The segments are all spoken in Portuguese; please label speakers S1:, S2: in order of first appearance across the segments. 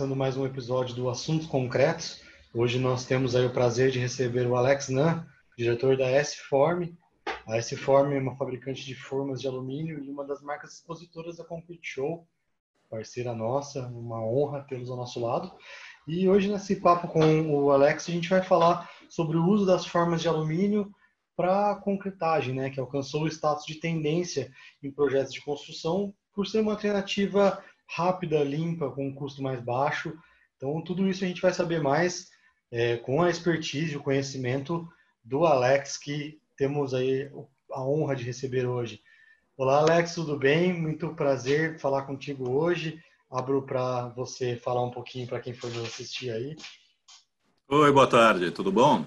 S1: começando mais um episódio do Assuntos Concretos. Hoje nós temos aí o prazer de receber o Alex Nan, diretor da S-Form. A S-Form é uma fabricante de formas de alumínio e uma das marcas expositoras da Concrete Show, parceira nossa, uma honra tê-los ao nosso lado. E hoje nesse papo com o Alex a gente vai falar sobre o uso das formas de alumínio para concretagem, né, que alcançou o status de tendência em projetos de construção por ser uma alternativa rápida, limpa, com um custo mais baixo. Então, tudo isso a gente vai saber mais é, com a expertise, o conhecimento do Alex, que temos aí a honra de receber hoje. Olá, Alex, tudo bem? Muito prazer falar contigo hoje. Abro para você falar um pouquinho para quem for nos assistir aí.
S2: Oi, boa tarde, tudo bom?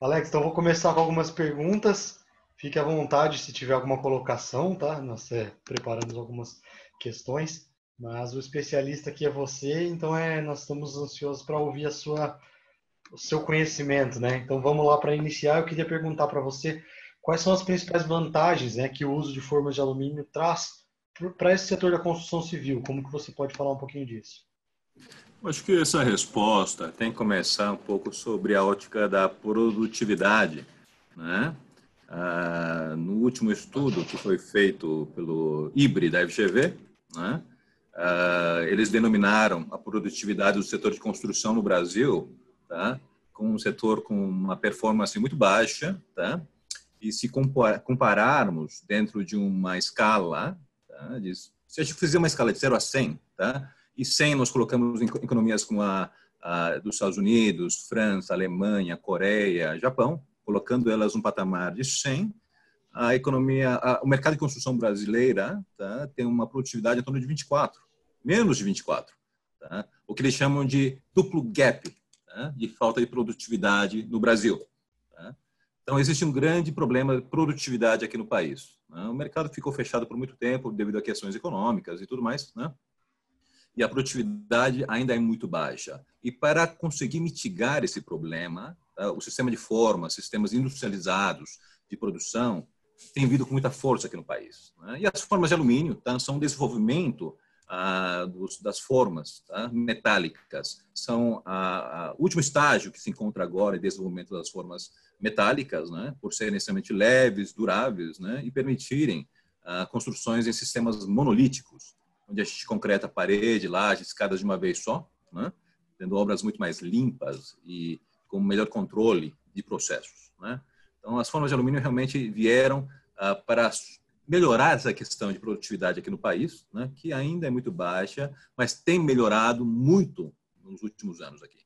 S1: Alex, então vou começar com algumas perguntas. Fique à vontade se tiver alguma colocação, tá? Nós é, preparamos algumas questões, mas o especialista aqui é você, então é, nós estamos ansiosos para ouvir a sua, o seu conhecimento, né? Então vamos lá para iniciar. Eu queria perguntar para você quais são as principais vantagens né, que o uso de formas de alumínio traz para esse setor da construção civil. Como que você pode falar um pouquinho disso?
S2: Acho que essa resposta tem que começar um pouco sobre a ótica da produtividade, né? Ah, no último estudo que foi feito pelo IBRE da FGV, né, ah, eles denominaram a produtividade do setor de construção no Brasil tá, como um setor com uma performance muito baixa, tá, e se compararmos dentro de uma escala, tá, de, se a gente fizer uma escala de 0 a 100, tá, e 100 nós colocamos em economias como a, a dos Estados Unidos, França, Alemanha, Coreia, Japão, colocando elas um patamar de 100, a economia, a, o mercado de construção brasileira tá, tem uma produtividade em torno de 24, menos de 24, tá? o que eles chamam de duplo gap tá? de falta de produtividade no Brasil. Tá? Então, existe um grande problema de produtividade aqui no país. Né? O mercado ficou fechado por muito tempo devido a questões econômicas e tudo mais, né? e a produtividade ainda é muito baixa. E para conseguir mitigar esse problema, tá, o sistema de formas, sistemas industrializados de produção, tem vindo com muita força aqui no país. Né? E as formas de alumínio tá, são um desenvolvimento ah, dos, das formas tá, metálicas. São o último estágio que se encontra agora em desenvolvimento das formas metálicas, né, por serem extremamente leves, duráveis né, e permitirem ah, construções em sistemas monolíticos onde a gente concreta parede, laje, escadas de uma vez só, né? tendo obras muito mais limpas e com melhor controle de processos. Né? Então, as formas de alumínio realmente vieram ah, para melhorar essa questão de produtividade aqui no país, né? que ainda é muito baixa, mas tem melhorado muito nos últimos anos aqui.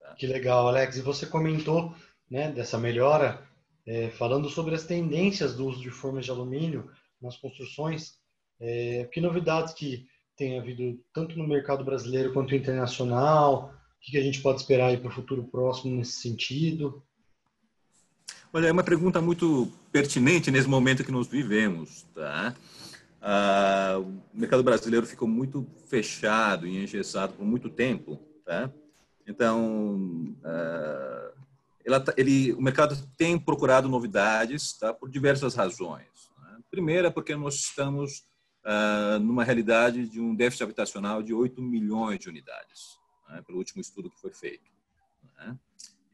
S1: Tá? Que legal, Alex. E você comentou né, dessa melhora, é, falando sobre as tendências do uso de formas de alumínio nas construções. É, que novidades que tem havido tanto no mercado brasileiro quanto internacional? O que a gente pode esperar para o futuro próximo nesse sentido?
S2: Olha, é uma pergunta muito pertinente nesse momento que nós vivemos, tá? Ah, o mercado brasileiro ficou muito fechado e engessado por muito tempo, tá? Então, ah, tá, ele, o mercado tem procurado novidades, tá? Por diversas razões. Né? Primeira, porque nós estamos uh, numa realidade de um déficit habitacional de 8 milhões de unidades, né, pelo último estudo que foi feito. Né?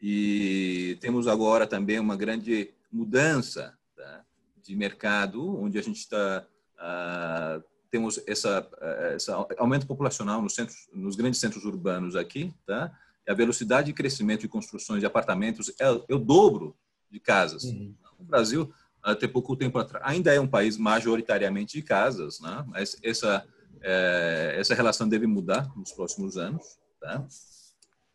S2: E temos agora também uma grande mudança tá, de mercado, onde a gente está uh, temos essa, uh, esse aumento populacional nos, centros, nos grandes centros urbanos aqui, tá? a velocidade de crescimento de construções de apartamentos é, é o dobro de casas. Uhum. O Brasil até pouco tempo atrás. Ainda é um país majoritariamente de casas, né? mas essa, é, essa relação deve mudar nos próximos anos. Tá?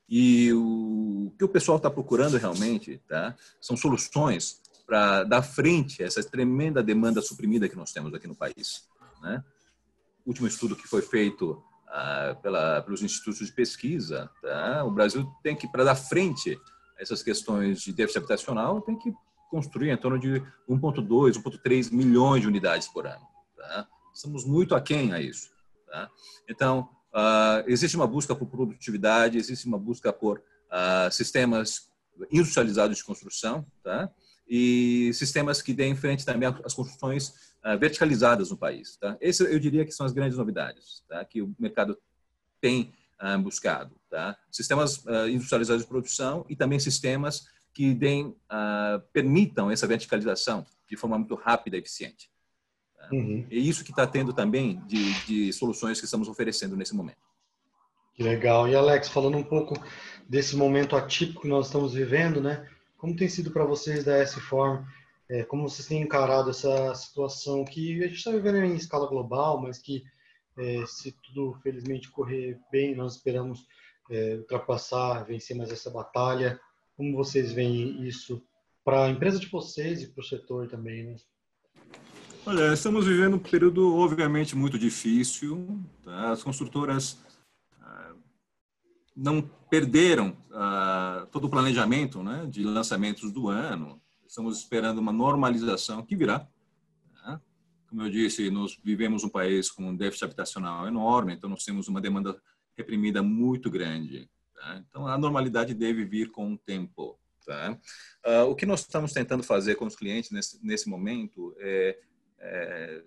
S2: E o que o pessoal está procurando realmente tá? são soluções para dar frente a essa tremenda demanda suprimida que nós temos aqui no país. Né? O último estudo que foi feito ah, pela, pelos institutos de pesquisa, tá? o Brasil tem que, para dar frente a essas questões de déficit habitacional, tem que construir em torno de 1,2, 1,3 milhões de unidades por ano. Tá? Estamos muito aquém a isso. Tá? Então, uh, existe uma busca por produtividade, existe uma busca por uh, sistemas industrializados de construção, tá? e sistemas que deem frente também às construções uh, verticalizadas no país. Tá? Esse eu diria que são as grandes novidades tá? que o mercado tem buscado. Tá? Sistemas industrializados de produção e também sistemas que deem, permitam essa verticalização de forma muito rápida e eficiente. Uhum. É isso que está tendo também de, de soluções que estamos oferecendo nesse momento.
S1: Que legal. E Alex, falando um pouco desse momento atípico que nós estamos vivendo, né? Como tem sido para vocês da S-Form? É, como vocês têm encarado essa situação que a gente está vivendo em escala global, mas que é, se tudo felizmente correr bem, nós esperamos é, ultrapassar, vencer mais essa batalha. Como vocês veem isso para a empresa de vocês e para o setor também, né?
S2: Olha, estamos vivendo um período obviamente muito difícil. Tá? As construtoras não perderam ah, todo o planejamento né, de lançamentos do ano. Estamos esperando uma normalização que virá. Né? Como eu disse, nós vivemos um país com um déficit habitacional enorme, então nós temos uma demanda reprimida muito grande. Tá? Então a normalidade deve vir com o tempo. Tá? Ah, o que nós estamos tentando fazer com os clientes nesse, nesse momento é, é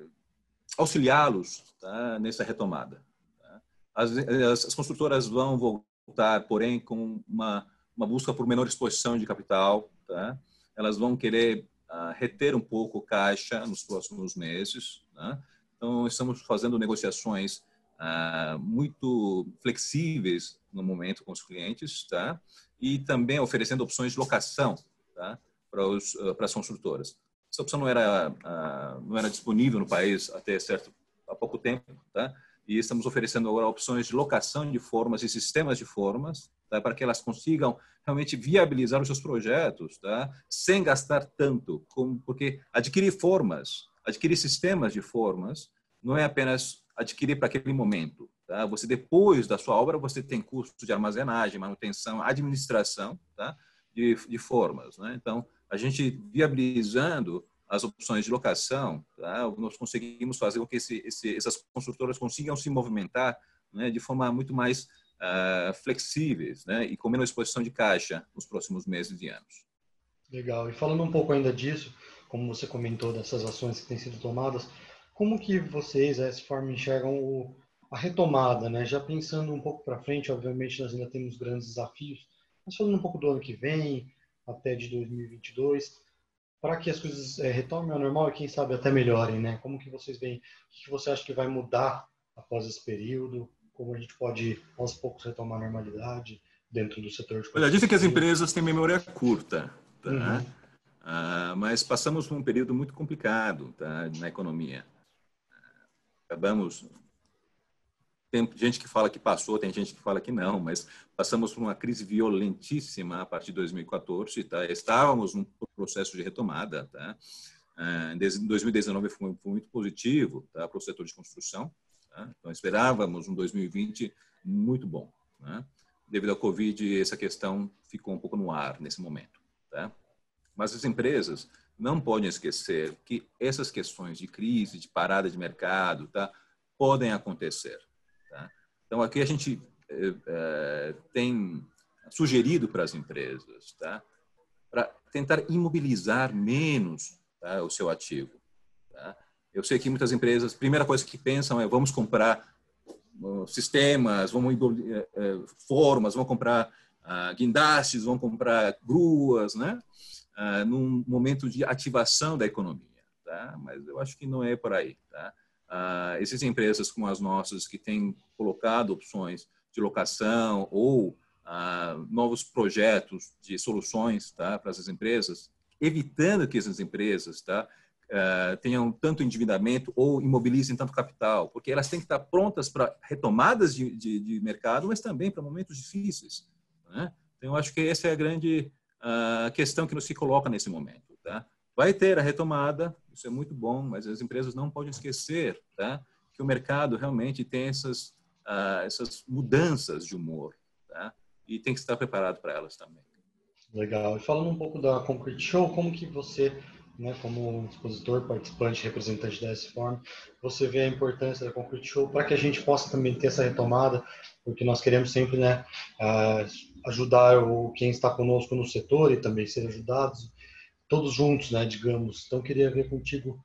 S2: auxiliá-los tá? nessa retomada. Tá? As, as, construtoras vão voltar, porém, com uma, uma busca por menor exposição de capital. Tá? Elas vão querer uh, reter um pouco caixa nos próximos meses. Tá? Então, estamos fazendo negociações uh, muito flexíveis no momento com os clientes, tá? E também oferecendo opções de locação, tá? Para, os, uh, para as construtoras. Essa opção não era não era disponível no país até certo há pouco tempo, tá? e estamos oferecendo agora opções de locação de formas e sistemas de formas tá? para que elas consigam realmente viabilizar os seus projetos tá? sem gastar tanto, como, porque adquirir formas, adquirir sistemas de formas não é apenas adquirir para aquele momento. Tá? Você depois da sua obra você tem custo de armazenagem, manutenção, administração tá? de, de formas. Né? Então a gente viabilizando as opções de locação, tá? nós conseguimos fazer com que esse, esse, essas construtoras consigam se movimentar né, de forma muito mais uh, flexíveis né, e com menos exposição de caixa nos próximos meses e anos.
S1: Legal. E falando um pouco ainda disso, como você comentou dessas ações que têm sido tomadas, como que vocês, a S-Form, enxergam o, a retomada, né? Já pensando um pouco para frente, obviamente nós ainda temos grandes desafios, mas falando um pouco do ano que vem, até de 2022, para que as coisas é, retomem ao normal e quem sabe até melhorem, né? Como que vocês veem? O que você acha que vai mudar após esse período? Como a gente pode aos poucos retomar a normalidade dentro do setor de
S2: Olha, dizem que as empresas têm memória curta, tá? Uhum. Ah, mas passamos por um período muito complicado tá, na economia. Acabamos tem gente que fala que passou, tem gente que fala que não, mas passamos por uma crise violentíssima a partir de 2014, tá? Estávamos num processo de retomada, tá? Ah, em 2019 foi, muito positivo, tá? Para o setor de construção, tá? Então esperávamos um 2020 muito bom, né? Devido à Covid, essa questão ficou um pouco no ar nesse momento, tá? Mas as empresas não podem esquecer que essas questões de crise, de parada de mercado, tá? Podem acontecer então, aqui a gente é, tem sugerido para as empresas, tá? para tentar imobilizar menos tá? o seu ativo. Tá? Eu sei que muitas empresas, a primeira coisa que pensam é vamos comprar uh, sistemas, vamos uh, formas, vamos comprar uh, guindastes, vamos comprar gruas, né? Uh, num momento de ativação da economia, tá? Mas eu acho que não é por aí, tá? Uh, existem empresas como as nossas que têm colocado opções de locação ou uh, novos projetos de soluções tá, para essas empresas, evitando que essas empresas tá, uh, tenham tanto endividamento ou imobilizem tanto capital, porque elas têm que estar prontas para retomadas de, de, de, mercado, mas também para momentos difíceis. Né? Então, eu acho que essa é a grande questão que nos se coloca nesse momento. Tá? Vai ter a retomada, isso é muito bom, mas as empresas não podem esquecer tá? que o mercado realmente tem essas, uh, essas mudanças de humor tá? e tem que estar preparado para elas também.
S1: Legal. E falando um pouco da Concrete Show, como que você, né, como expositor, participante, representante da S-Form, você vê a importância da Concrete Show para que a gente possa também ter essa retomada, porque nós queremos sempre né, uh, ajudar o, quem está conosco no setor e também ser ajudados todos juntos, né, digamos. Então, queria ver contigo.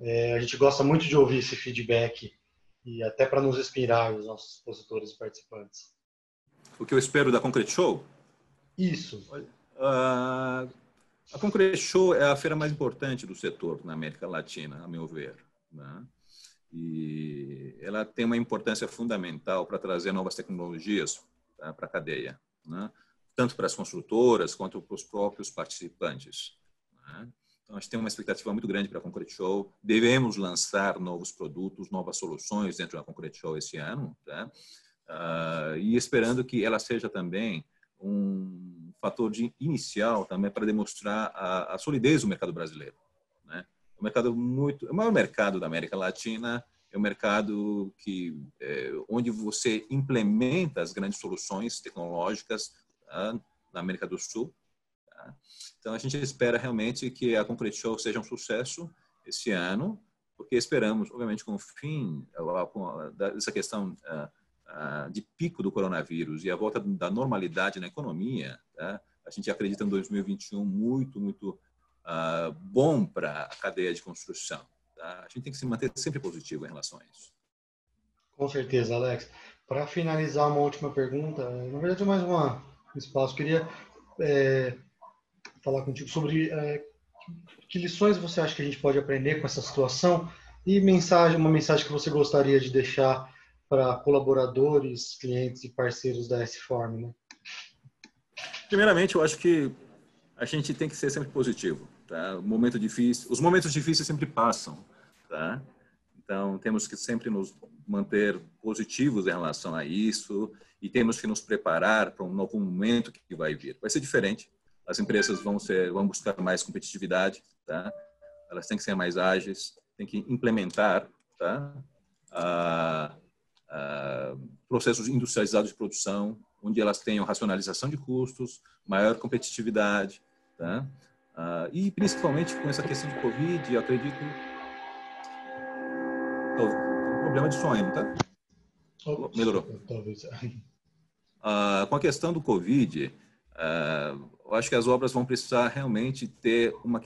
S1: É, a gente gosta muito de ouvir esse feedback e até para nos inspirar, os nossos expositores e participantes.
S2: O que eu espero da Concrete Show?
S1: Isso.
S2: Uh, a Concrete Show é a feira mais importante do setor na América Latina, a meu ver. Né? E ela tem uma importância fundamental para trazer novas tecnologias tá, para a cadeia, né? tanto para as construtoras quanto para os próprios participantes. Então, a gente tem uma expectativa muito grande para a Concrete Show. Devemos lançar novos produtos, novas soluções dentro da Concrete Show esse ano, tá? Uh, e esperando que ela seja também um fator de inicial também para demonstrar a, a solidez do mercado brasileiro. Né? O mercado muito, o maior mercado da América Latina é um mercado que é, onde você implementa as grandes soluções tecnológicas tá? na América do Sul Tá? Então, a gente espera realmente que a Concrete Show seja um sucesso esse ano, porque esperamos, obviamente, com o fim dessa questão de pico do coronavírus e a volta da normalidade na economia, tá? a gente acredita em 2021 muito, muito bom para a cadeia de construção. Tá? A gente tem que se manter sempre positivo em relação a isso.
S1: Com certeza, Alex. Para finalizar, uma última pergunta, na verdade, mais uma espaço. Queria é, falar contigo sobre é, que lições você acha que a gente pode aprender com essa situação e mensagem, uma mensagem que você gostaria de deixar para colaboradores, clientes e parceiros da S-Form, né?
S2: Primeiramente, eu acho que a gente tem que ser sempre positivo, tá? Momento difícil, os momentos difíceis sempre passam, tá? Então, temos que sempre nos manter positivos em relação a isso e temos que nos preparar para um novo momento que vai vir. Vai ser diferente, as empresas vão ser vão buscar mais competitividade, tá? Elas têm que ser mais ágeis, têm que implementar, tá? Ah, ah, processos industrializados de produção, onde elas tenham racionalização de custos, maior competitividade, tá? Ah, e principalmente com essa questão de Covid, eu acredito um problema de sonho, tá? Melhorou. Talvez. Ah, com a questão do Covid, ah, eu acho que as obras vão precisar realmente ter uma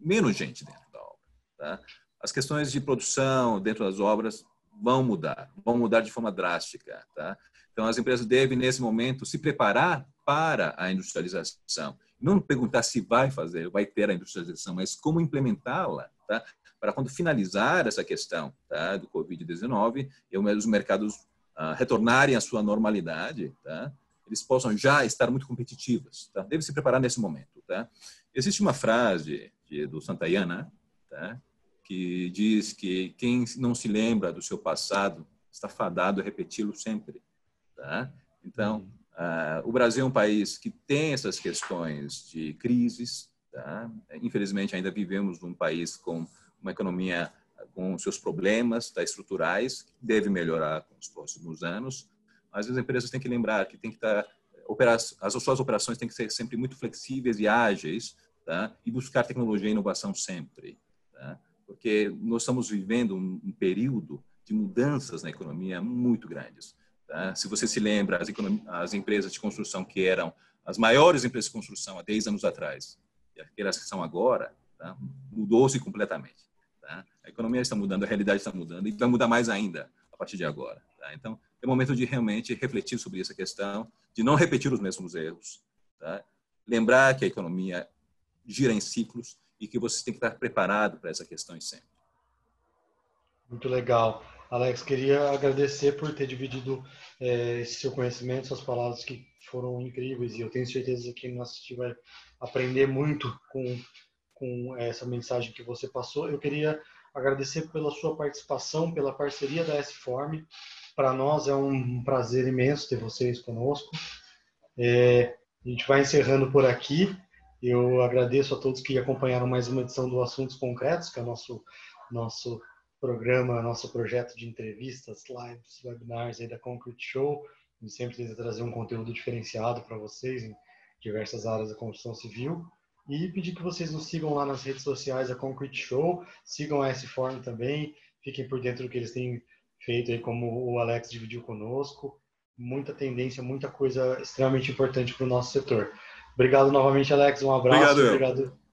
S2: menos gente dentro da obra. Tá? As questões de produção dentro das obras vão mudar, vão mudar de forma drástica. Tá? Então, as empresas devem, nesse momento, se preparar para a industrialização. Não perguntar se vai fazer, vai ter a industrialização, mas como implementá-la, tá? para quando finalizar essa questão tá? do Covid-19 e os mercados uh, retornarem à sua normalidade, tá? Eles possam já estar muito competitivas. Tá? Deve se preparar nesse momento. Tá? Existe uma frase de, do Santayana tá? que diz que quem não se lembra do seu passado está fadado a repeti-lo sempre. Tá? Então, uh, o Brasil é um país que tem essas questões de crises. Tá? Infelizmente, ainda vivemos num país com uma economia com seus problemas tá, estruturais, que deve melhorar nos próximos anos, mas as empresas têm que lembrar que tem que estar as suas operações têm que ser sempre muito flexíveis e ágeis, tá? E buscar tecnologia e inovação sempre, tá? Porque nós estamos vivendo um, um período de mudanças na economia muito grandes. Tá? Se você se lembra, as, as, empresas de construção que eram as maiores empresas de construção há 10 anos atrás e aquelas que são agora, tá? mudou-se completamente. Tá? A economia está mudando, a realidade está mudando e vai mudar mais ainda a partir de agora. Tá? Então, é momento de realmente refletir sobre essa questão, de não repetir os mesmos erros. Tá? Lembrar que a economia gira em ciclos e que você tem que estar preparado para essas questões sempre.
S1: Muito legal. Alex, queria agradecer por ter dividido é, esse seu conhecimento, suas palavras que foram incríveis e eu tenho certeza que nós assistir vai aprender muito com, com essa mensagem que você passou. Eu queria agradecer pela sua participação, pela parceria da S-Form. Para nós é um prazer imenso ter vocês conosco. É, a gente vai encerrando por aqui. Eu agradeço a todos que acompanharam mais uma edição do Assuntos Concretos, que é o nosso, nosso programa, nosso projeto de entrevistas, lives, webinars aí da Concrete Show. A gente sempre tenta trazer um conteúdo diferenciado para vocês em diversas áreas da construção civil. E pedir que vocês nos sigam lá nas redes sociais da Concrete Show, sigam a S-Form também, fiquem por dentro do que eles têm feito aí, como o Alex dividiu conosco. Muita tendência, muita coisa extremamente importante para o nosso setor. Obrigado novamente, Alex. Um abraço.
S2: Obrigado. Obrigado